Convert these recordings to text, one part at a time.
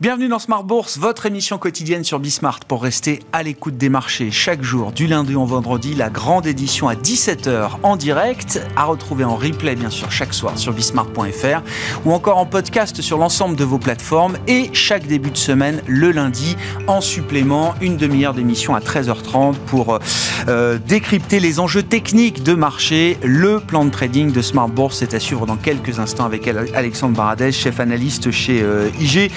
Bienvenue dans Smart Bourse, votre émission quotidienne sur Bismart pour rester à l'écoute des marchés chaque jour, du lundi au vendredi, la grande édition à 17h en direct, à retrouver en replay bien sûr chaque soir sur bismart.fr ou encore en podcast sur l'ensemble de vos plateformes et chaque début de semaine le lundi en supplément une demi-heure d'émission à 13h30 pour euh, décrypter les enjeux techniques de marché. Le plan de trading de Smart Bourse est à suivre dans quelques instants avec Alexandre Baradez, chef analyste chez euh, IG.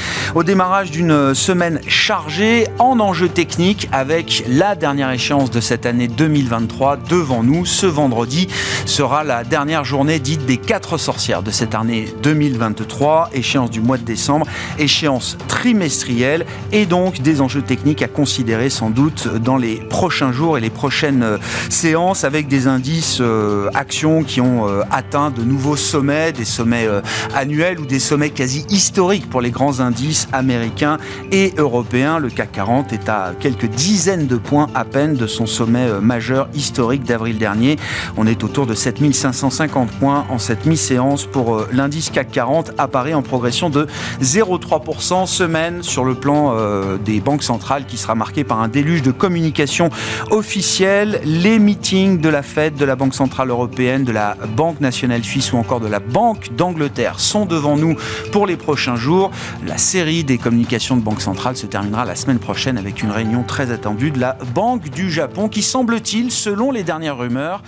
Démarrage d'une semaine chargée en enjeux techniques avec la dernière échéance de cette année 2023 devant nous. Ce vendredi sera la dernière journée dite des quatre sorcières de cette année 2023, échéance du mois de décembre, échéance trimestrielle et donc des enjeux techniques à considérer sans doute dans les prochains jours et les prochaines euh, séances avec des indices euh, actions qui ont euh, atteint de nouveaux sommets, des sommets annuels ou des sommets quasi historiques pour les grands indices américain et européen. Le CAC 40 est à quelques dizaines de points à peine de son sommet euh, majeur historique d'avril dernier. On est autour de 7550 points en cette mi-séance pour euh, l'indice CAC 40 à Paris en progression de 0,3% semaine sur le plan euh, des banques centrales qui sera marqué par un déluge de communication officielle. Les meetings de la Fed, de la Banque Centrale Européenne, de la Banque Nationale Suisse ou encore de la Banque d'Angleterre sont devant nous pour les prochains jours. La série des communications de Banque Centrale se terminera la semaine prochaine avec une réunion très attendue de la Banque du Japon qui semble-t-il, selon les dernières rumeurs,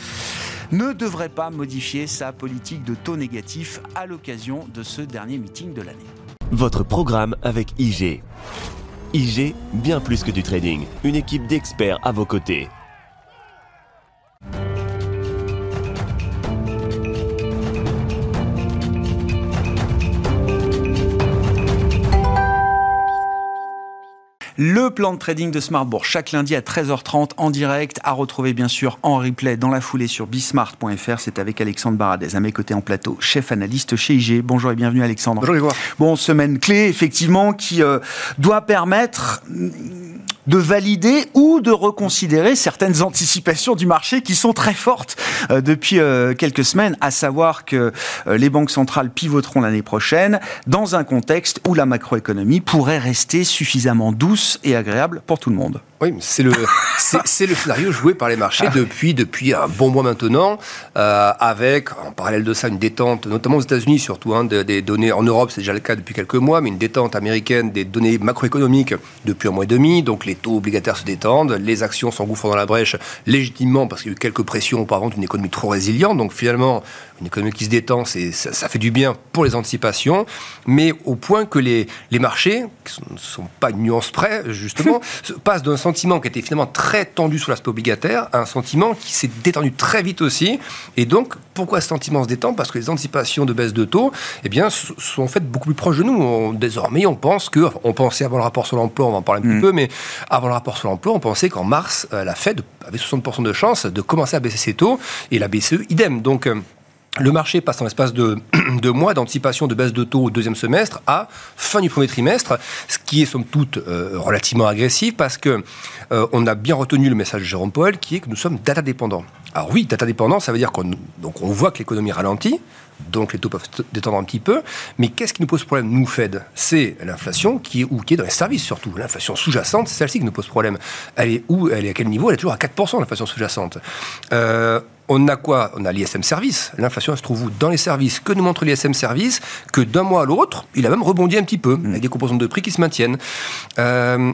ne devrait pas modifier sa politique de taux négatif à l'occasion de ce dernier meeting de l'année. Votre programme avec IG. IG, bien plus que du trading, une équipe d'experts à vos côtés. Le plan de trading de Smartbourg chaque lundi à 13h30 en direct, à retrouver bien sûr en replay dans la foulée sur bismart.fr. C'est avec Alexandre Baradez, à mes côtés en plateau, chef analyste chez IG. Bonjour et bienvenue Alexandre. Bonjour Bon, semaine clé effectivement qui euh, doit permettre de valider ou de reconsidérer certaines anticipations du marché qui sont très fortes euh, depuis euh, quelques semaines, à savoir que euh, les banques centrales pivoteront l'année prochaine dans un contexte où la macroéconomie pourrait rester suffisamment douce et agréable pour tout le monde. Oui, c'est le, c'est, le scénario joué par les marchés ah. depuis, depuis un bon mois maintenant, avec en parallèle de ça une détente, notamment aux États-Unis surtout, hein, des, des données en Europe, c'est déjà le cas depuis quelques mois, mais une détente américaine des données macroéconomiques depuis un mois et demi. Donc les taux obligataires se détendent, les actions s'engouffrent dans la brèche légitimement parce qu'il y a eu quelques pressions auparavant d'une économie trop résiliente. Donc finalement, une économie qui se détend, ça, ça, fait du bien pour les anticipations, mais au point que les, les marchés, qui ne sont, pas une nuance près, justement, passent d'un sentiment qui était finalement très tendu sur l'aspect obligataire à un sentiment qui s'est détendu très vite aussi. Et donc, pourquoi ce sentiment se détend? Parce que les anticipations de baisse de taux eh bien, sont en fait beaucoup plus proches de nous. désormais, on pense que, on pensait avant le rapport sur l'emploi, on va en parler un petit mm. peu, mais avant le rapport sur l'emploi, on pensait qu'en mars, euh, la Fed avait 60% de chances de commencer à baisser ses taux, et la BCE, idem. Donc, euh, le marché passe en l'espace de deux mois d'anticipation de baisse de taux au deuxième semestre à fin du premier trimestre, ce qui est somme toute euh, relativement agressif parce que on a bien retenu le message de Jérôme Powell qui est que nous sommes data dépendants. Alors oui, data dépendant, ça veut dire qu'on on voit que l'économie ralentit, donc les taux peuvent détendre un petit peu. Mais qu'est-ce qui nous pose problème, nous, Fed? C'est l'inflation qui est, ou qui est dans les services surtout. L'inflation sous-jacente, c'est celle-ci qui nous pose problème. Elle est où Elle est à quel niveau? Elle est toujours à 4%, l'inflation sous-jacente. Euh, on a quoi? On a l'ISM service. L'inflation, elle se trouve où? Dans les services. Que nous montre l'ISM service? Que d'un mois à l'autre, il a même rebondi un petit peu, avec des composantes de prix qui se maintiennent. Euh,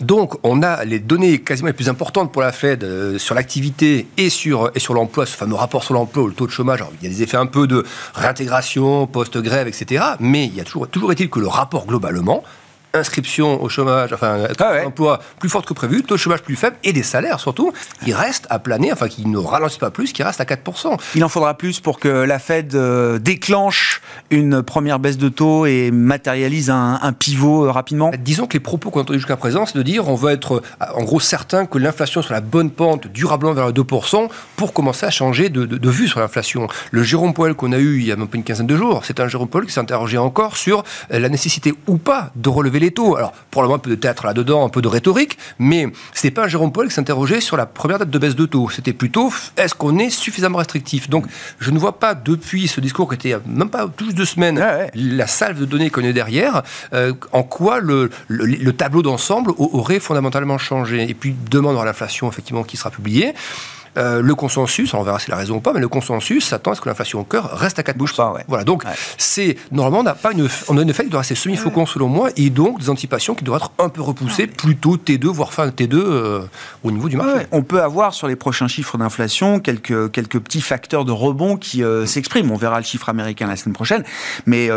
donc, on a les données quasiment les plus importantes pour la Fed euh, sur l'activité et sur, et sur l'emploi, ce fameux rapport sur l'emploi, le taux de chômage. il y a des effets un peu de réintégration, post-grève, etc. Mais il y a toujours, toujours est-il que le rapport globalement inscription au chômage, enfin, ah emploi plus forte que prévu, taux de chômage plus faible et des salaires surtout, qui restent à planer, enfin, qui ne ralentissent pas plus, qui restent à 4%. Il en faudra plus pour que la Fed euh, déclenche une première baisse de taux et matérialise un, pivot euh, rapidement Disons que les propos qu'on a entendus jusqu'à présent, c'est de dire on va être en gros certain que l'inflation sur la bonne pente durablement vers le 2% pour commencer à changer de, vue sur l'inflation. Le Jérôme Powell qu'on a eu il y a même pas une quinzaine de jours, c'est un Jérôme Powell qui s'est interrogé encore sur la nécessité ou pas de relever relever les taux. Alors, probablement un peu de théâtre là-dedans, un peu de rhétorique, mais c'était pas Jérôme Paul qui s'interrogeait sur la première date de baisse de taux. C'était plutôt est-ce qu'on est suffisamment restrictif? Donc, je ne vois pas depuis ce discours qui était même pas plus de semaines, la salve de données qu'on est derrière, euh, en quoi le, le, tableau d'ensemble aurait fondamentalement changé? Et puis, demande à l'inflation, effectivement, qui sera publiée. Euh, le consensus, on verra si la raison ou pas, mais le consensus s'attend à ce que l'inflation au cœur reste à 4 Bouge pas, Voilà, donc c'est normalement on n'a pas une, on a une effet qui doit rester semi-faucon selon moi, et donc des anticipations qui doivent être un peu repoussées, plutôt T2 voire fin T2 euh, au niveau du marché. on peut avoir sur les prochains chiffres d'inflation quelques quelques petits facteurs de rebond qui euh, s'expriment. On verra le chiffre américain la semaine prochaine, mais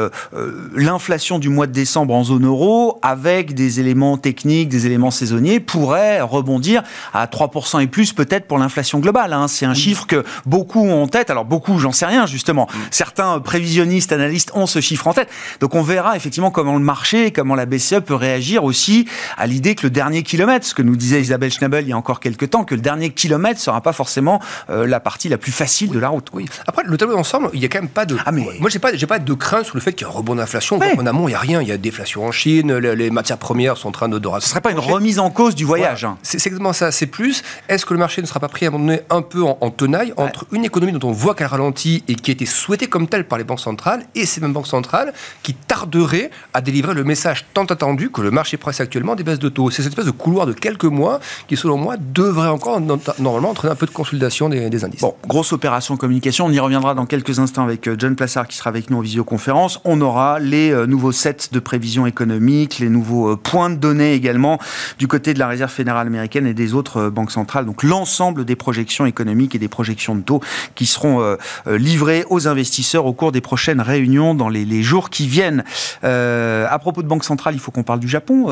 l'inflation du mois de décembre en zone euro avec des éléments techniques, des éléments saisonniers pourrait rebondir à 3% et plus peut-être pour l'inflation global. Hein. C'est un chiffre que beaucoup ont en tête. Alors beaucoup, j'en sais rien justement. Mm. Certains prévisionnistes, analystes ont ce chiffre en tête. Donc on verra effectivement comment le marché, comment la BCE peut réagir aussi à l'idée que le dernier kilomètre, ce que nous disait Isabelle Schnabel il y a encore quelques temps, que le dernier kilomètre sera pas forcément euh, la partie la plus facile de la route. Oui. Après le tableau d'ensemble, il y a quand même pas de. Ah, mais... Moi j'ai pas, j'ai pas de crainte sur le fait qu'il y a un rebond d'inflation. En amont, il y a rien. Il y a déflation en Chine. Les, matières premières sont en train de. de Ce serait pas une remise en cause du voyage. Hein. C'est exactement ça. C'est plus. Est-ce que le marché ne sera pas pris à un moment donné un peu en, tenaille entre une économie dont on voit qu'elle ralentit et qui a été souhaitée comme telle par les banques centrales et ces mêmes banques centrales qui tarderaient à délivrer le message tant attendu que le marché presse actuellement des baisses de taux. C'est cette espèce de couloir de quelques mois qui, selon moi, devrait encore normalement entraîner un peu de consolidation des, indices. Bon, grosse opération communication. On y reviendra dans quelques instants avec euh, John Plassard qui sera avec nous en visioconférence. On aura les euh, nouveaux sets de prévision économique, les nouveaux euh, points de données également du côté de la Réserve fédérale américaine et des autres banques centrales. Donc l'ensemble des projections et des projections de taux qui seront euh, euh, livrées aux investisseurs au cours des prochaines réunions dans les, jours qui viennent. Euh, à propos de Banque centrale, il faut qu'on parle du Japon.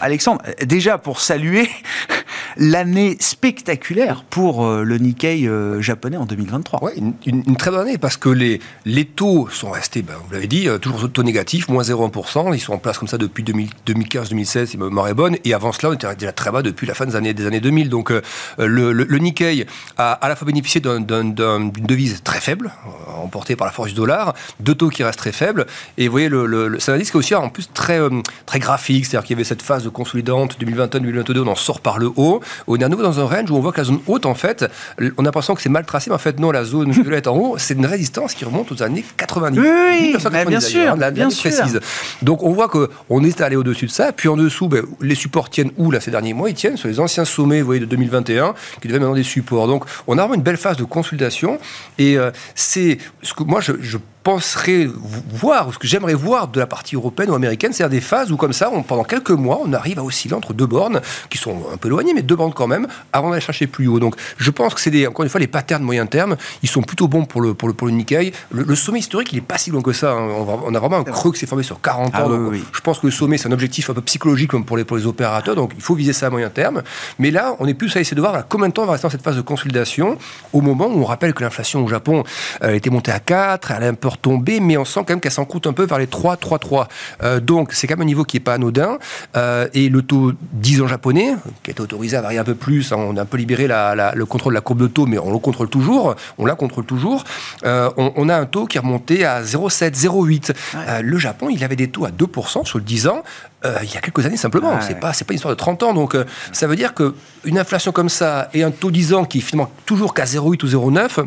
Alexandre, déjà pour saluer l'année spectaculaire pour le Nikkei japonais en 2023. Oui, une, très bonne année parce que les, les taux sont restés, ben, vous l'avez dit, toujours taux négatifs, moins 0,1%. Ils sont en place comme ça depuis 2015-2016, si ma mémoire est bonne. Et avant cela, on était déjà très bas depuis la fin des années, des années 2000. Donc le Nikkei a à la fois bénéficié d'une devise très faible, euh, emportée par la force du dollar, de taux qui restent très faibles. Et vous voyez, le, c'est un indice qui est aussi en plus très, euh, très graphique, c'est-à-dire qu'il y avait cette phase de consolidante 2021-2022, on en sort par le haut. On est à nouveau dans un range où on voit que la zone haute, en fait, on a l'impression que c'est mal tracé, mais en fait, non, la zone violette en haut, c'est une résistance qui remonte aux années 90. Oui, bien sûr, hein, bien sûr. précise. Donc on voit qu'on est allé au-dessus de ça, puis en dessous, ben, les supports tiennent où là ces derniers mois? Ils tiennent sur les anciens sommets, vous voyez, de 2021, qui devaient maintenant des supports. Donc on a vraiment une belle phase de consultation. Et euh, c'est ce que moi, je, je penserais voir, ou ce que j'aimerais voir de la partie européenne ou américaine, c'est des phases où, comme ça, pendant quelques mois, on arrive à osciller entre deux bornes, qui sont un peu éloignées, mais deux bornes quand même, avant d'aller chercher plus haut. Donc, je pense que c'est des, encore une fois, les patterns moyen terme, ils sont plutôt bons pour le, pour le, pour le Nikkei. Le, sommet historique, il n'est pas si long que ça. Hein. On, a vraiment un creux qui s'est formé sur 40 ah ans. Je pense que le sommet, c'est un objectif un peu psychologique comme pour les, pour les opérateurs, donc il faut viser ça à moyen terme. Mais là, on est plus à essayer de voir combien de temps on va rester dans cette phase de consolidation, au moment où on rappelle que l'inflation au Japon euh, était montée à 4, elle a un peu retombé, mais on sent quand même qu'elle s'en coûte un peu vers les 3, 3, 3. donc c'est quand même un niveau qui n'est pas anodin. Euh, et le taux 10 ans japonais, qui est autorisé à varier un peu plus, hein, on a un peu libéré le contrôle de la courbe de taux, mais on le contrôle toujours, on la contrôle toujours. Euh, on, a un taux qui est remonté à 0,7, 0,8. le Japon, il avait des taux à 2% sur le 10 ans. il y a quelques années simplement. c'est pas c'est pas une histoire de 30 ans. Donc ça veut dire que une inflation comme ça et un taux 10 ans qui est finalement toujours qu'à 0,8 ou 0,9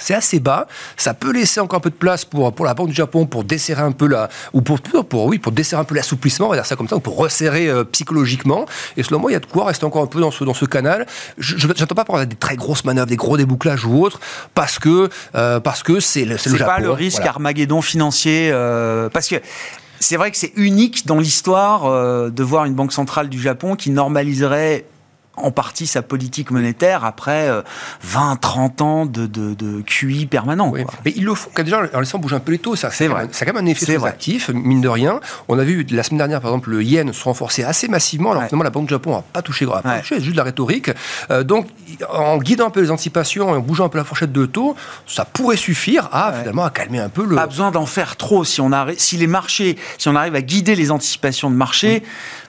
c'est assez bas. Ça peut laisser encore un peu de place pour, pour la Banque du Japon pour desserrer un peu la, ou pour, pour, oui, pour desserrer un peu l'assouplissement, on va dire ça comme ça, ou pour resserrer euh, psychologiquement. Et selon moi, il y a de quoi rester encore un peu dans ce, dans ce canal. Je n'attends pas pour des très grosses manœuvres, des gros débouclages ou autres, parce que, euh, parce que c'est le, Japon. C'est pas le risque Armageddon financier, euh, parce que c'est vrai que c'est unique dans l'histoire de voir une banque centrale du Japon qui normaliserait en partie sa politique monétaire après 20, euh, 30 ans de, de, de QI permanent. Mais ils le font déjà en laissant bouger un peu les taux. Ça, c'est vrai. Ça a quand même un effet très actif, mine de rien. On a vu la semaine dernière, par exemple, le yen se renforcer assez massivement, alors finalement la Banque du Japon n'a pas touché, grave, pas touché juste de la rhétorique. Euh, donc, en guidant un peu les anticipations et en bougeant un peu la fourchette de taux, ça pourrait suffire à finalement à calmer un peu le. Pas besoin d'en faire trop si on a, si les marchés, si on arrive à guider les anticipations de marché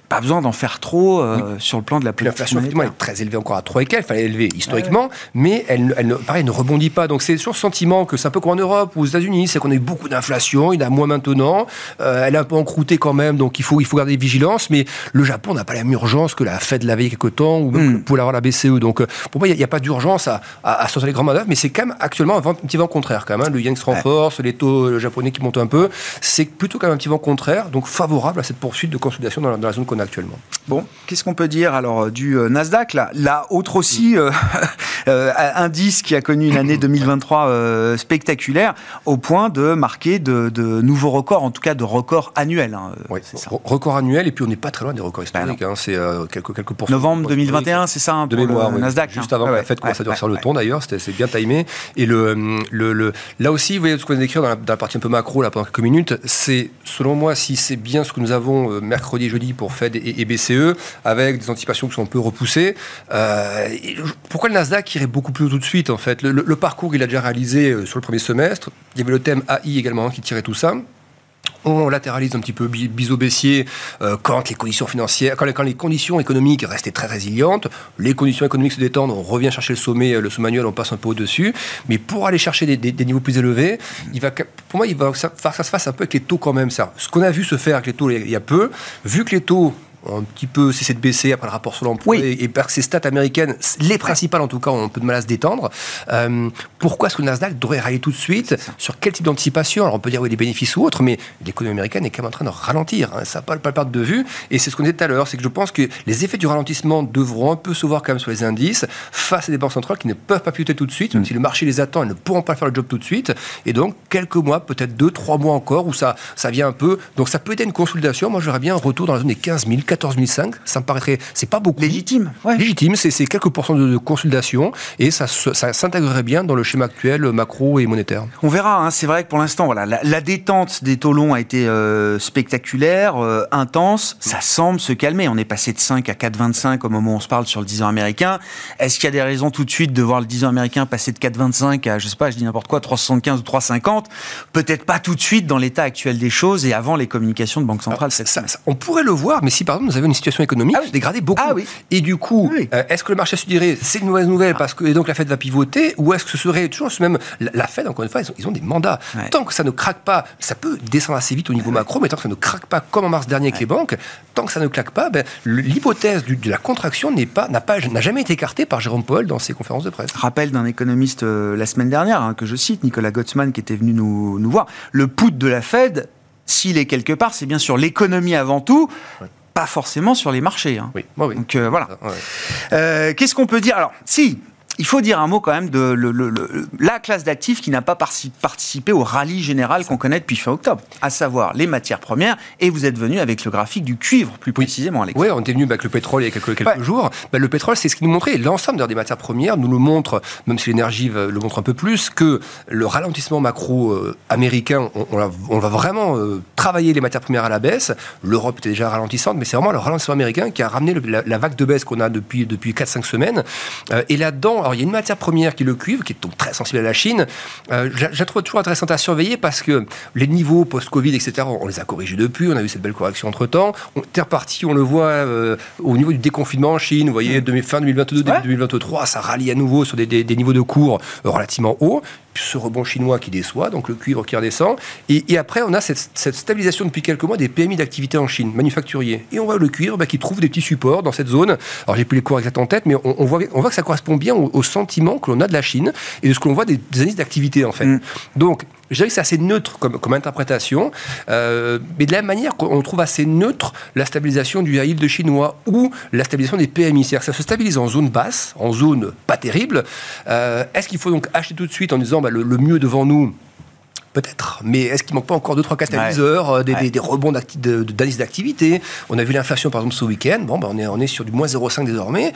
pas besoin d'en faire trop euh, sur le plan de la politique L'inflation, effectivement, est très élevée encore à 3 et quelques, fallait élever historiquement, mais elle, elle, pareil, ne rebondit pas. Donc c'est sur le sentiment que c'est un peu comme en Europe ou aux États-Unis, c'est qu'on a eu beaucoup d'inflation, il y en a moins maintenant, euh, elle est un peu encroûtée quand même, donc il faut, il faut garder vigilance, mais le Japon n'a pas la même urgence que la Fed l'avait il y a quelques temps, ou même mm. pour avoir la BCE. Donc euh, pour moi, il n'y a, pas d'urgence à, à, sortir les grands manœuvres, mais c'est quand même actuellement un, petit vent contraire quand même. Hein. Le yen se renforce, les taux japonais qui montent un peu, c'est plutôt quand même un petit vent contraire, donc favorable à cette poursuite de consolidation dans la, dans la zone qu'on a actuellement. Bon, qu'est-ce qu'on peut dire alors du euh, Nasdaq là, là autre aussi euh, euh, indice qui a connu une année 2023 spectaculaire au point de marquer de, nouveaux records, en tout cas de records annuels. Hein, oui, record annuel et puis on n'est pas très loin des records bah historiques. Hein, c'est quelques quelques pourcents. Novembre 2021, c'est ça hein, de mémoire. Nasdaq, juste avant la fête commence à durcir le ton d'ailleurs, c'est bien timé. Et le, le, là aussi, vous voyez ce qu'on a décrit dans la, dans la, partie un peu macro là pendant quelques minutes, c'est selon moi si c'est bien ce que nous avons mercredi, jeudi pour Fed et, et BCE avec des anticipations qui sont un peu repoussées. Euh, pourquoi le Nasdaq irait beaucoup plus haut tout de suite en fait? Le, parcours il a déjà réalisé euh, sur le premier semestre. Il y avait le thème AI également qui tirait tout ça on latéralise un petit peu biseau baissier euh, quand les conditions financières, quand les, conditions économiques restaient très résilientes, les conditions économiques se détendent, on revient chercher le sommet, le sommet annuel, on passe un peu au-dessus. Mais pour aller chercher des, niveaux plus élevés, il va, pour moi, ça, se fasse un peu avec les taux quand même. Ce qu'on a vu se faire avec les taux il y a peu, vu que les taux un petit peu cessé de baisser après le rapport sur l'emploi et, parce que ces stats américaines, les principales en tout cas, ont un peu de mal à se détendre. Euh, pourquoi est-ce que le Nasdaq devrait rallier tout de suite Sur quel type d'anticipation? Alors on peut dire oui, des bénéfices ou autres, mais l'économie américaine est quand même en train de ralentir. Hein. ça n'a pas, pas perdre de vue. Et c'est ce qu'on disait tout à l'heure, c'est que je pense que les effets du ralentissement devront un peu se voir quand même sur les indices face à des banques centrales qui ne peuvent pas piloter tout de suite, même mm. si le marché les attend, elles ne pourront pas faire le job tout de suite. Et donc quelques mois, peut-être deux, trois mois encore, où ça, ça vient un peu. Donc ça peut être une consolidation. Moi, je verrais bien un retour dans la zone des 15 000, 14 500 ça me paraîtrait, c'est pas beaucoup. Légitime. Légitime, c'est quelques pourcents de, consolidation et ça, ça s'intégrerait bien dans le schéma actuel macro et monétaire. On verra. Hein, c'est vrai que pour l'instant, voilà, la, détente des taux longs a été euh, spectaculaire, euh, intense. Ça semble se calmer. On est passé de 5 à 4,25 au moment où on se parle sur le 10 ans américain. Est-ce qu'il y a des raisons tout de suite de voir le 10 ans américain passer de 4,25 à, je sais pas, je dis n'importe quoi, 3,75 ou 3,50 Peut-être pas tout de suite dans l'état actuel des choses et avant les communications de Banque centrale. on pourrait le voir, mais si par exemple nous avions une situation économique ah se dégradait beaucoup. Ah oui. Et du coup, euh, est-ce que le marché se dirait c'est une mauvaise nouvelle parce que et donc la Fed va pivoter ou est-ce que ce serait toujours ce même la Fed encore une fois ils ont, des mandats. Tant que ça ne craque pas, ça peut descendre assez vite au niveau macro, mais tant que ça ne craque pas comme en mars dernier avec les banques, tant que ça ne claque pas, ben, l'hypothèse de la contraction n'est pas n'a pas n'a jamais été écartée par Jérôme Paul dans ses conférences de presse. Rappel d'un économiste euh, la semaine dernière hein, que je cite, Nicolas Gottsman qui était venu nous, nous voir. Le put de la Fed s'il est quelque part, c'est bien sûr l'économie avant tout pas forcément sur les marchés. Hein. Oui. oui. Donc euh, voilà. Euh, qu'est-ce qu'on peut dire? Alors, si, il faut dire un mot quand même de la classe d'actifs qui n'a pas participé au rallye général qu'on connaît depuis fin octobre, à savoir les matières premières. Et vous êtes venu avec le graphique du cuivre, plus précisément, Alex. Oui, on est venu avec le pétrole il y a quelques, quelques jours. Bah, le pétrole, c'est ce qui nous montrait. L'ensemble des matières premières nous le montre, même si l'énergie le montre un peu plus, que le ralentissement macro euh, américain, on, va vraiment euh, travailler les matières premières à la baisse. L'Europe était déjà ralentissante, mais c'est vraiment le ralentissement américain qui a ramené la, vague de baisse qu'on a depuis, depuis 4-5 semaines. Euh, et là-dedans, alors il y a une matière première qui est le cuivre, qui est donc très sensible à la Chine. Euh, je, la trouve toujours intéressante à surveiller parce que les niveaux post-Covid, etc., on, les a corrigés depuis, on a eu cette belle correction entre-temps. On est reparti, on le voit euh, au niveau du déconfinement en Chine, vous voyez, fin 2022, début 2023, ça rallie à nouveau sur des, des niveaux de cours relativement hauts ce rebond chinois qui déçoit, donc le cuivre qui redescend. Et, après, on a cette, stabilisation depuis quelques mois des PMI d'activité en Chine, manufacturiers. Et on voit le cuivre bah, qui trouve des petits supports dans cette zone. Alors, j'ai plus les cours exacts en tête, mais on, voit, on voit que ça correspond bien au, sentiment que l'on a de la Chine et de ce que l'on voit des, des indices d'activité, en fait. Mm. Donc, je dirais que c'est assez neutre comme, interprétation, euh, mais de la même manière qu'on trouve assez neutre la stabilisation du yield de chinois ou la stabilisation des PMI. C'est-à-dire que ça se stabilise en zone basse, en zone pas terrible. Euh, est-ce qu'il faut donc acheter tout de suite en disant bah, le mieux devant nous, Peut-être. Mais est-ce qu'il manque pas encore deux, trois catalyseurs, euh, des, des, rebonds d'indices d'activité On a vu l'inflation, par exemple, ce week-end. Bon, ben on, est, on est sur du moins 0,5 désormais.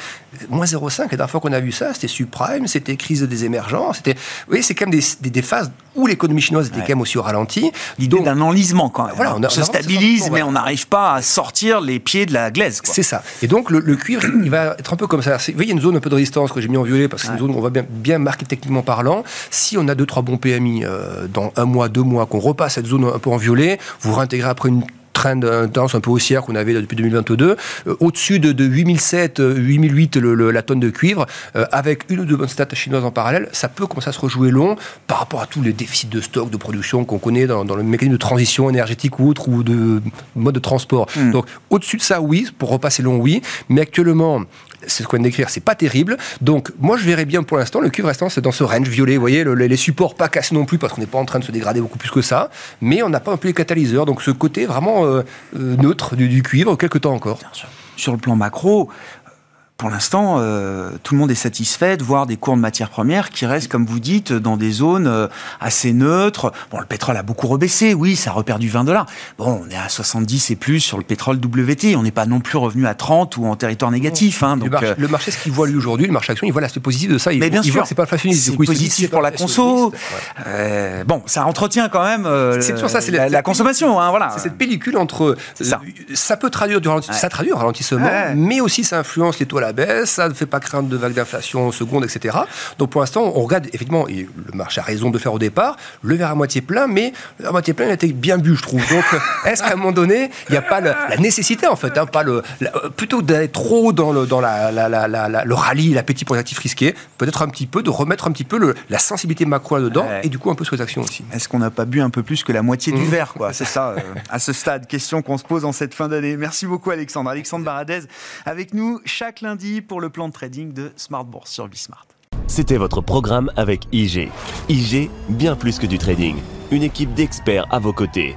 Moins 0,5, la dernière fois qu'on a vu ça, c'était subprime, c'était crise des émergents. C'était, oui, c'est quand même des, des, phases où l'économie chinoise était quand même aussi au ralenti. L'idée d'un enlisement, quand même. Voilà, on, se stabilise, mais on n'arrive pas à sortir les pieds de la glaise. C'est ça. Et donc, le, cuivre, il va être un peu comme ça. Vous voyez, il y a une zone un peu de résistance que j'ai mis en violet parce que c'est une zone où on va bien, bien marquer techniquement parlant. Si on a deux, trois bons PMI euh, dans un mois, deux mois, qu'on repasse cette zone un peu en violet, vous réintégrez après une trend, tendance un peu haussière qu'on avait depuis 2022. Au-dessus de, de 8007, 8008 le, la tonne de cuivre, avec une ou deux bonnes stats chinoises en parallèle, ça peut commencer à se rejouer long par rapport à tous les déficits de stock, de production qu'on connaît dans, le mécanisme de transition énergétique ou autre, ou de mode de transport. Hmm. Donc au-dessus de ça, oui, pour repasser long, oui, mais actuellement, ce qu'on vient d'écrire, c'est pas terrible. Donc, moi, je verrais bien pour l'instant, le cuivre restant, dans ce range violet. Vous voyez, les supports pas cassés non plus, parce qu'on n'est pas en train de se dégrader beaucoup plus que ça. Mais on n'a pas un peu les catalyseurs. Donc, ce côté vraiment euh, euh, neutre du, du, cuivre, quelques temps encore. Sur le plan macro, pour l'instant, euh, tout le monde est satisfait de voir des cours de matières premières qui restent, comme vous dites, dans des zones euh, assez neutres. Bon, le pétrole a beaucoup rebaissé, oui, ça a reperdu 20 dollars. Bon, on est à 70 et plus sur le pétrole WT. On n'est pas non plus revenu à 30 ou en territoire négatif. Hein, donc, euh, le, marché, ce qu'il voit lui aujourd'hui, le marché action, il voit l'aspect positif de ça. Il, mais bien sûr, c'est pas inflationniste. C'est positif pour la conso. bon, ça entretient quand même c'est ça, c'est la, consommation. Hein, voilà. C'est cette pellicule entre. Ça. ça peut traduire du ralentissement, ça traduit un ralentissement, mais aussi ça influence les taux baisse, ça ne fait pas craindre de vagues d'inflation seconde, etc. Donc pour l'instant, on regarde effectivement, et le marché a raison de faire au départ, le verre à moitié plein, mais à moitié plein, il a été bien bu, je trouve. Donc est-ce qu'à un moment donné, il n'y a pas la nécessité, en fait, hein, pas le, plutôt d'aller trop dans, le, dans la, le rallye, l'appétit pour les actifs risqués, peut-être un petit peu, de remettre un petit peu le, la sensibilité macro là-dedans, et du coup un peu sur les actions aussi. Est-ce qu'on n'a pas bu un peu plus que la moitié du mmh. verre, quoi? C'est ça, euh, à ce stade, question qu'on se pose en cette fin d'année. Merci beaucoup Alexandre. Alexandre Baradez avec nous chaque lundi pour le plan de trading de Smart Bourse sur Bismart. C'était votre programme avec IG. IG, bien plus que du trading. Une équipe d'experts à vos côtés.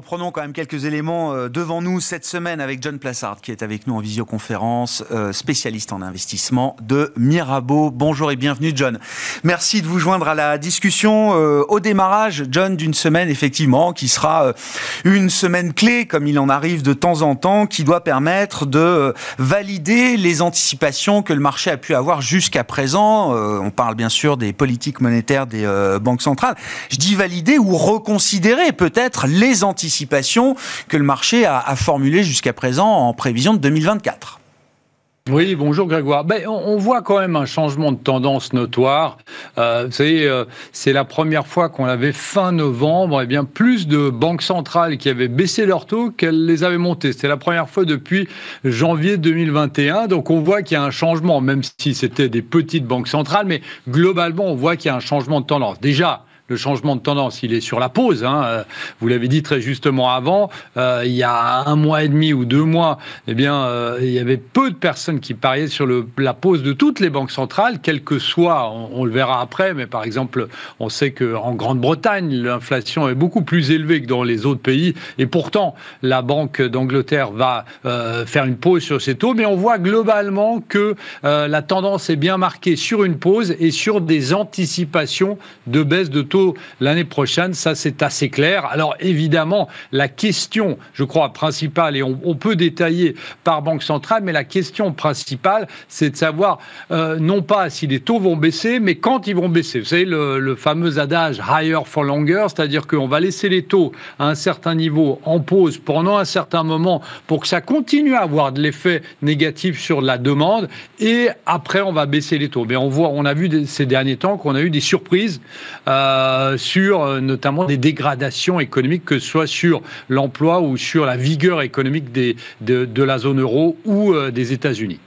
Reprenons quand même quelques éléments euh, devant nous cette semaine avec John Plassard qui est avec nous en visioconférence, euh, spécialiste en investissement de Mirabeau. Bonjour et bienvenue John. Merci de vous joindre à la discussion euh, au démarrage, John, d'une semaine effectivement qui sera une semaine clé comme il en arrive de temps en temps, qui doit permettre de valider les anticipations que le marché a pu avoir jusqu'à présent. on parle bien sûr des politiques monétaires des banques centrales. Je dis valider ou reconsidérer peut-être les anticipations que le marché a, a formulées jusqu'à présent en prévision de 2024. Oui, bonjour Grégoire. Ben, on, voit quand même un changement de tendance notoire. Euh, euh, c'est la première fois qu'on avait fin novembre, et eh bien plus de banques centrales qui avaient baissé leurs taux qu'elles les avaient montés. C'est la première fois depuis janvier 2021. Donc on voit qu'il y a un changement, même si c'était des petites banques centrales, mais globalement on voit qu'il y a un changement de tendance. Déjà, le changement de tendance, il est sur la pause. Hein. Euh, vous l'avez dit très justement avant, euh, il y a un mois et demi ou deux mois, eh bien, euh, il y avait peu de personnes qui pariaient sur le, la pause de toutes les banques centrales, quel que soit, on, le verra après, mais par exemple, on sait qu'en Grande-Bretagne, l'inflation est beaucoup plus élevée que dans les autres pays, et pourtant, la Banque d'Angleterre va faire une pause sur ses taux, mais on voit globalement que la tendance est bien marquée sur une pause et sur des anticipations de baisse de taux l'année prochaine. Ça, c'est assez clair. Alors, évidemment, la question, je crois, principale, et on, peut détailler par banque centrale, mais la question principale, c'est de savoir euh, non pas si les taux vont baisser, mais quand ils vont baisser. Vous savez, le, fameux adage higher for longer, c'est-à-dire qu'on va laisser les taux à un certain niveau en pause pendant un certain moment pour que ça continue à avoir de l'effet négatif sur la demande, et après, on va baisser les taux. Mais on voit, on a vu ces derniers temps qu'on a eu des surprises. Euh, euh, sur euh, notamment des dégradations économiques, que ce soit sur l'emploi ou sur la vigueur économique de, la zone euro ou euh, des États-Unis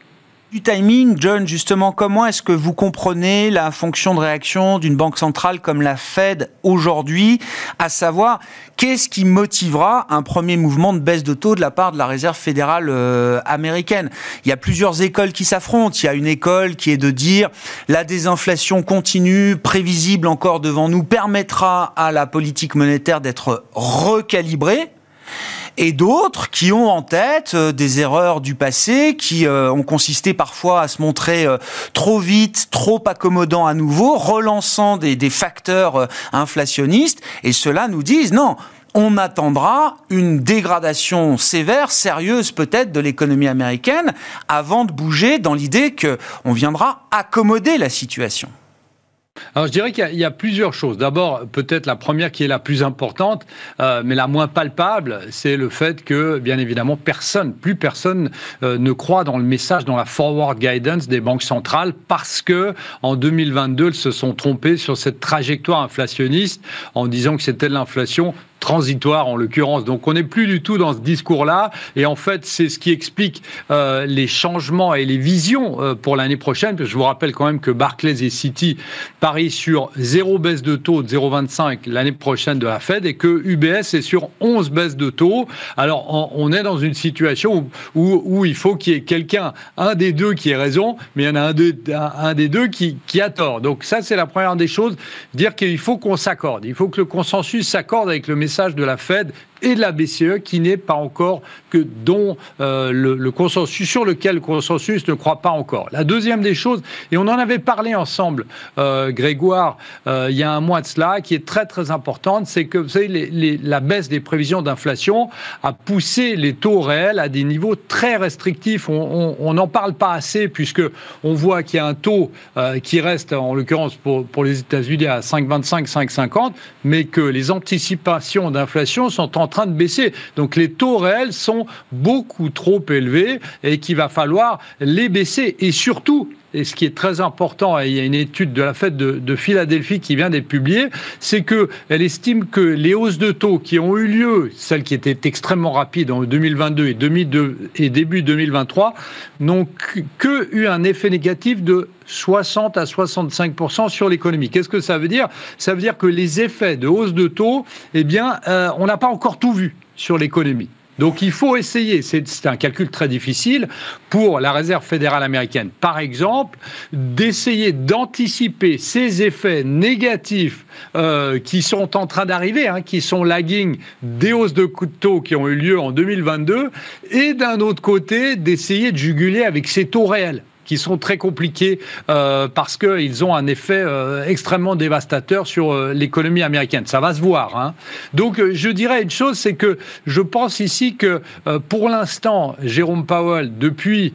du timing, John, justement, comment est-ce que vous comprenez la fonction de réaction d'une banque centrale comme la Fed aujourd'hui, à savoir qu'est-ce qui motivera un premier mouvement de baisse de taux de la part de la Réserve fédérale euh, américaine? Il y a plusieurs écoles qui s'affrontent. Il y a une école qui est de dire la désinflation continue, prévisible encore devant nous, permettra à la politique monétaire d'être recalibrée et d'autres qui ont en tête euh, des erreurs du passé qui euh, ont consisté parfois à se montrer euh, trop vite, trop accommodant à nouveau, relançant des, facteurs inflationnistes, et ceux-là nous disent non, on attendra une dégradation sévère, sérieuse peut-être, de l'économie américaine avant de bouger dans l'idée qu'on viendra accommoder la situation. Alors je dirais qu'il y, a plusieurs choses. D'abord, peut-être la première qui est la plus importante, euh, mais la moins palpable, c'est le fait que, bien évidemment, personne, plus personne euh, ne croit dans le message, dans la forward guidance des banques centrales, parce que en 2022, elles se sont trompées sur cette trajectoire inflationniste en disant que c'était l'inflation transitoire en l'occurrence. Donc on n'est plus du tout dans ce discours-là. Et en fait, c'est ce qui explique euh, les changements et les visions euh, pour l'année prochaine. je vous rappelle quand même que Barclays et Citi parient sur zéro baisse de taux de 0,25 l'année prochaine de la Fed et que UBS est sur 11 baisses de taux. Alors on, est dans une situation où, où, il faut qu'il y ait quelqu'un, un des deux qui ait raison, mais il y en a un, un, des deux qui, qui a tort. Donc ça, c'est la première des choses, dire qu'il faut qu'on s'accorde. Il faut que le consensus s'accorde avec le message de la Fed et de la BCE qui n'est pas encore que dont euh, le, consensus sur lequel le consensus ne croit pas encore. La deuxième des choses, et on en avait parlé ensemble, euh, Grégoire, euh, il y a un mois de cela, qui est très très importante, c'est que vous savez, la baisse des prévisions d'inflation a poussé les taux réels à des niveaux très restrictifs. On n'en parle pas assez puisque on voit qu'il y a un taux qui reste, en l'occurrence pour, pour les États-Unis, à 5,25, 5,50, mais que les anticipations d'inflation sont en train de baisser. Donc les taux réels sont beaucoup trop élevés et qu'il va falloir les baisser. Et surtout, et ce qui est très important, et il y a une étude de la Fed de, Philadelphie qui vient d'être publiée, c'est qu'elle estime que les hausses de taux qui ont eu lieu, celles qui étaient extrêmement rapides en 2022 et, 2002, et début 2023, n'ont que un effet négatif de 60 à 65% sur l'économie. Qu'est-ce que ça veut dire? Ça veut dire que les effets de hausse de taux, eh bien, euh, on n'a pas encore tout vu sur l'économie. Donc il faut essayer, c'est un calcul très difficile pour la Réserve fédérale américaine, par exemple, d'essayer d'anticiper ces effets négatifs euh, qui sont en train d'arriver, hein, qui sont lagging des hausses de taux qui ont eu lieu en 2022, et d'un autre côté, d'essayer de juguler avec ces taux réels qui sont très compliqués euh, parce qu'ils ont un effet euh, extrêmement dévastateur sur euh, l'économie américaine. Ça va se voir. Hein. Donc je dirais une chose, c'est que je pense ici que pour l'instant, Jérôme Powell, depuis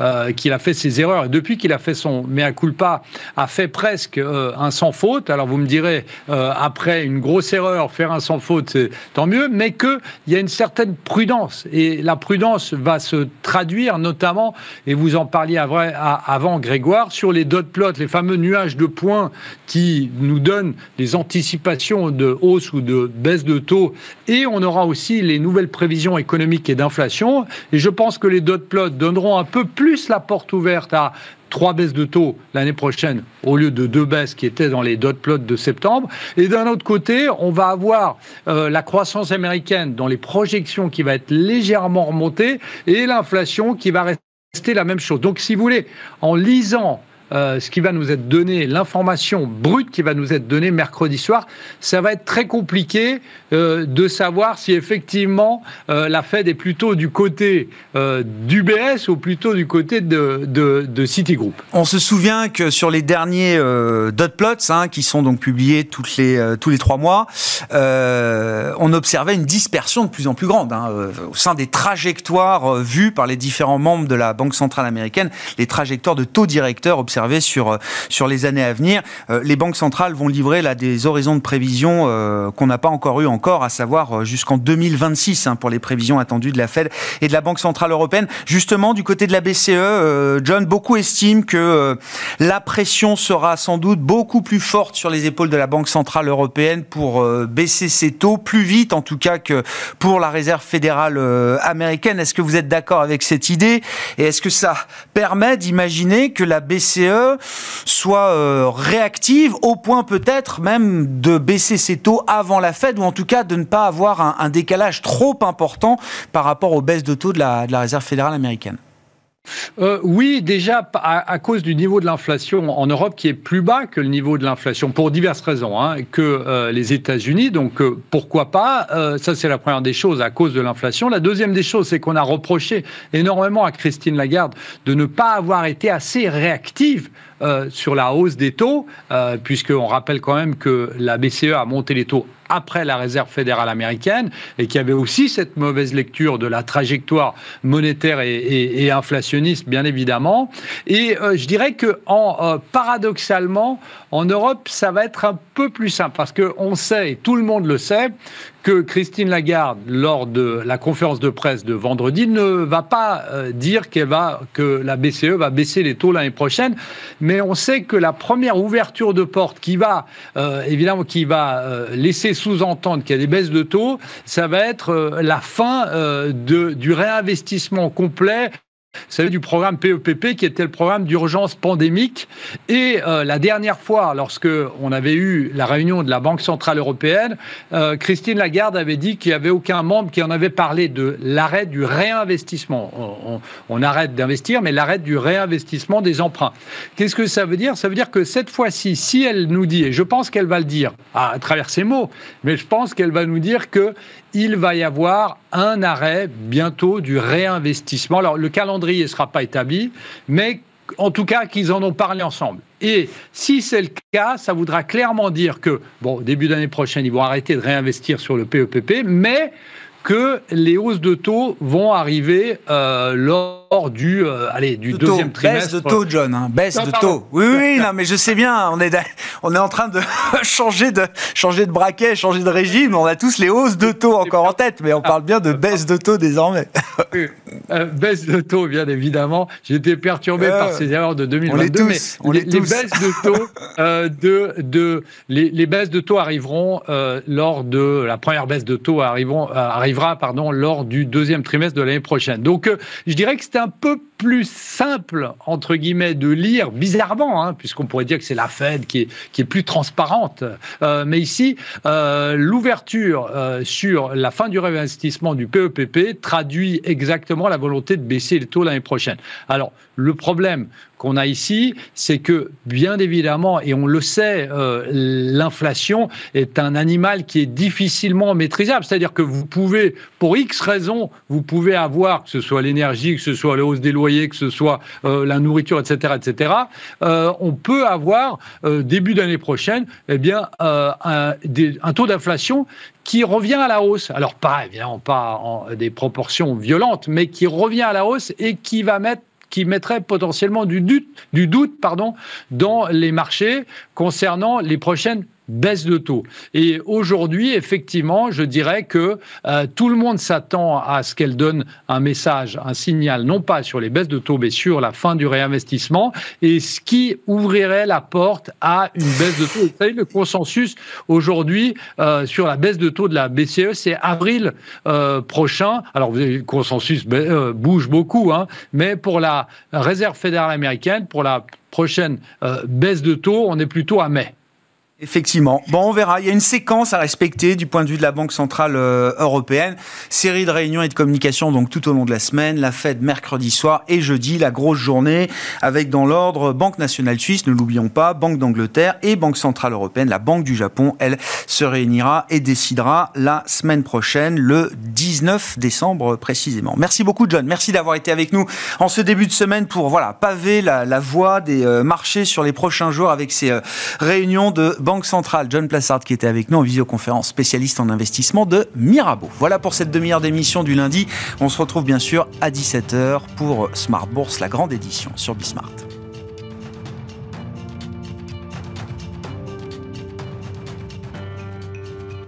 euh, qu'il a fait ses erreurs et depuis qu'il a fait son mea culpa, a fait presque euh, un sans faute. Alors vous me direz, euh, après une grosse erreur, faire un sans faute, c'est tant mieux, mais qu'il y a une certaine prudence. Et la prudence va se traduire notamment, et vous en parliez avant Grégoire, sur les dot plots, les fameux nuages de points qui nous donnent les anticipations de hausse ou de baisse de taux. Et on aura aussi les nouvelles prévisions économiques et d'inflation. Et je pense que les dot plots donneront un peu plus la porte ouverte à trois baisses de taux l'année prochaine au lieu de deux baisses qui étaient dans les dot plots de septembre. Et d'un autre côté, on va avoir euh, la croissance américaine dans les projections qui va être légèrement remontée et l'inflation qui va rester la même chose. Donc, si vous voulez, en lisant euh, ce qui va nous être donné, l'information brute qui va nous être donnée mercredi soir, ça va être très compliqué euh, de savoir si effectivement euh, la Fed est plutôt du côté d'UBS ou plutôt du côté de, de, Citigroup. On se souvient que sur les derniers dot plots, hein, qui sont donc publiés les, tous les trois mois, on observait une dispersion de plus en plus grande hein, au sein des trajectoires vues par les différents membres de la Banque centrale américaine, les trajectoires de taux directeurs observés sur, euh, sur les années à venir. Euh, les banques centrales vont livrer là des horizons de prévision euh, qu'on n'a pas encore eu encore, à savoir jusqu'en 2026 hein, pour les prévisions attendues de la Fed et de la Banque centrale européenne. Justement, du côté de la BCE, John, beaucoup estiment que la pression sera sans doute beaucoup plus forte sur les épaules de la Banque centrale européenne pour baisser ses taux plus vite, en tout cas que pour la Réserve fédérale américaine. Est-ce que vous êtes d'accord avec cette idée? Et est-ce que ça permet d'imaginer que la BCE soit euh, réactive au point peut-être même de baisser ses taux avant la Fed ou en tout cas de ne pas avoir un, décalage trop important par rapport aux baisses de taux de la Réserve fédérale américaine euh, oui, déjà à, cause du niveau de l'inflation en Europe qui est plus bas que le niveau de l'inflation pour diverses raisons, hein, que euh, les États-Unis. Donc euh, pourquoi pas? Ça c'est la première des choses à cause de l'inflation. La deuxième des choses, c'est qu'on a reproché énormément à Christine Lagarde de ne pas avoir été assez réactive sur la hausse des taux, puisqu'on rappelle quand même que la BCE a monté les taux après la réserve fédérale américaine et qui avait aussi cette mauvaise lecture de la trajectoire monétaire et, inflationniste, bien évidemment. Et euh, je dirais que en, euh, paradoxalement, en Europe, ça va être un peu plus simple parce qu'on sait, et tout le monde le sait, que Christine Lagarde, lors de la conférence de presse de vendredi, ne va pas euh, dire qu'elle va, que la BCE va baisser les taux l'année prochaine, mais on sait que la première ouverture de porte qui va, évidemment, qui va laisser sous-entendre qu'il y a des baisses de taux, ça va être euh, la fin euh, du réinvestissement complet savez, du programme PEPP e qui était le programme d'urgence pandémique. Et euh, la dernière fois, lorsque on avait eu la réunion de la Banque centrale européenne, Christine Lagarde avait dit qu'il n'y avait aucun membre qui en avait parlé de l'arrêt du réinvestissement. On, arrête d'investir, mais l'arrêt du réinvestissement des emprunts. Qu'est-ce que ça veut dire? Ça veut dire que cette fois-ci, si elle nous dit, et je pense qu'elle va le dire à travers ses mots, mais je pense qu'elle va nous dire que il va y avoir un arrêt bientôt du réinvestissement. Alors le calendrier ne sera pas établi, mais en tout cas qu'ils en ont parlé ensemble. Et si c'est le cas, ça voudra clairement dire que, bon, début d'année prochaine, ils vont arrêter de réinvestir sur le PEPP, e mais que les hausses de taux vont arriver euh, lors du, euh, allez, du deuxième trimestre. Baisse de taux, John. Hein, baisse de taux. Oui, oui, non, mais je sais bien. On est, on est en train de changer de changer de braquet, changer de régime. On a tous les hausses de taux encore en tête, mais on parle bien de baisse de taux désormais. Euh, baisse de taux, bien évidemment. J'ai été perturbé par ces erreurs de 2022. On les, les, baisses de taux, de, de les, les, baisses de taux arriveront lors de la première baisse de taux arriveront, arrivera pardon, lors du deuxième trimestre de l'année prochaine. Donc, euh, je dirais que c'est un peu plus simple, entre guillemets, de lire, bizarrement, hein, puisqu'on pourrait dire que c'est la Fed qui est, qui est plus transparente. Euh, mais ici, euh, l'ouverture sur la fin du réinvestissement du PEPP e traduit exactement la volonté de baisser les taux l'année prochaine. Alors, le problème qu'on a ici, c'est que, bien évidemment, et on le sait, euh, l'inflation est un animal qui est difficilement maîtrisable. C'est-à-dire que vous pouvez, pour X raisons, vous pouvez avoir, que ce soit l'énergie, que ce soit la hausse des loyers, que ce soit euh, la nourriture, etc., etc. Euh, on peut avoir, début d'année prochaine, eh bien, un, un taux d'inflation qui revient à la hausse. Alors pas évidemment pas en des proportions violentes, mais qui revient à la hausse et qui va mettre qui mettrait potentiellement du doute, du doute pardon, dans les marchés concernant les prochaines baisse de taux. Et aujourd'hui, effectivement, je dirais que euh, tout le monde s'attend à ce qu'elle donne un message, un signal, non pas sur les baisses de taux, mais sur la fin du réinvestissement, et ce qui ouvrirait la porte à une baisse de taux. Vous savez, le consensus aujourd'hui euh, sur la baisse de taux de la BCE, c'est avril euh, prochain. Alors, le consensus bouge beaucoup, hein, mais pour la Réserve fédérale américaine, pour la prochaine baisse de taux, on est plutôt à mai. Effectivement. Bon, on verra. Il y a une séquence à respecter du point de vue de la Banque Centrale euh, Européenne. Série de réunions et de communications donc tout au long de la semaine. La Fed mercredi soir et jeudi, la grosse journée avec dans l'ordre Banque Nationale Suisse, ne l'oublions pas, Banque d'Angleterre et Banque Centrale Européenne. La Banque du Japon, elle, se réunira et décidera la semaine prochaine, le 19 décembre précisément. Merci beaucoup John. Merci d'avoir été avec nous en ce début de semaine pour voilà paver la, voie des euh, marchés sur les prochains jours avec ces euh, réunions de Banque Banque Centrale, John Plassard, qui était avec nous en visioconférence, spécialiste en investissement de Mirabeau. Voilà pour cette demi-heure d'émission du lundi. On se retrouve bien sûr à 17h pour Smart Bourse, la grande édition sur Bismart.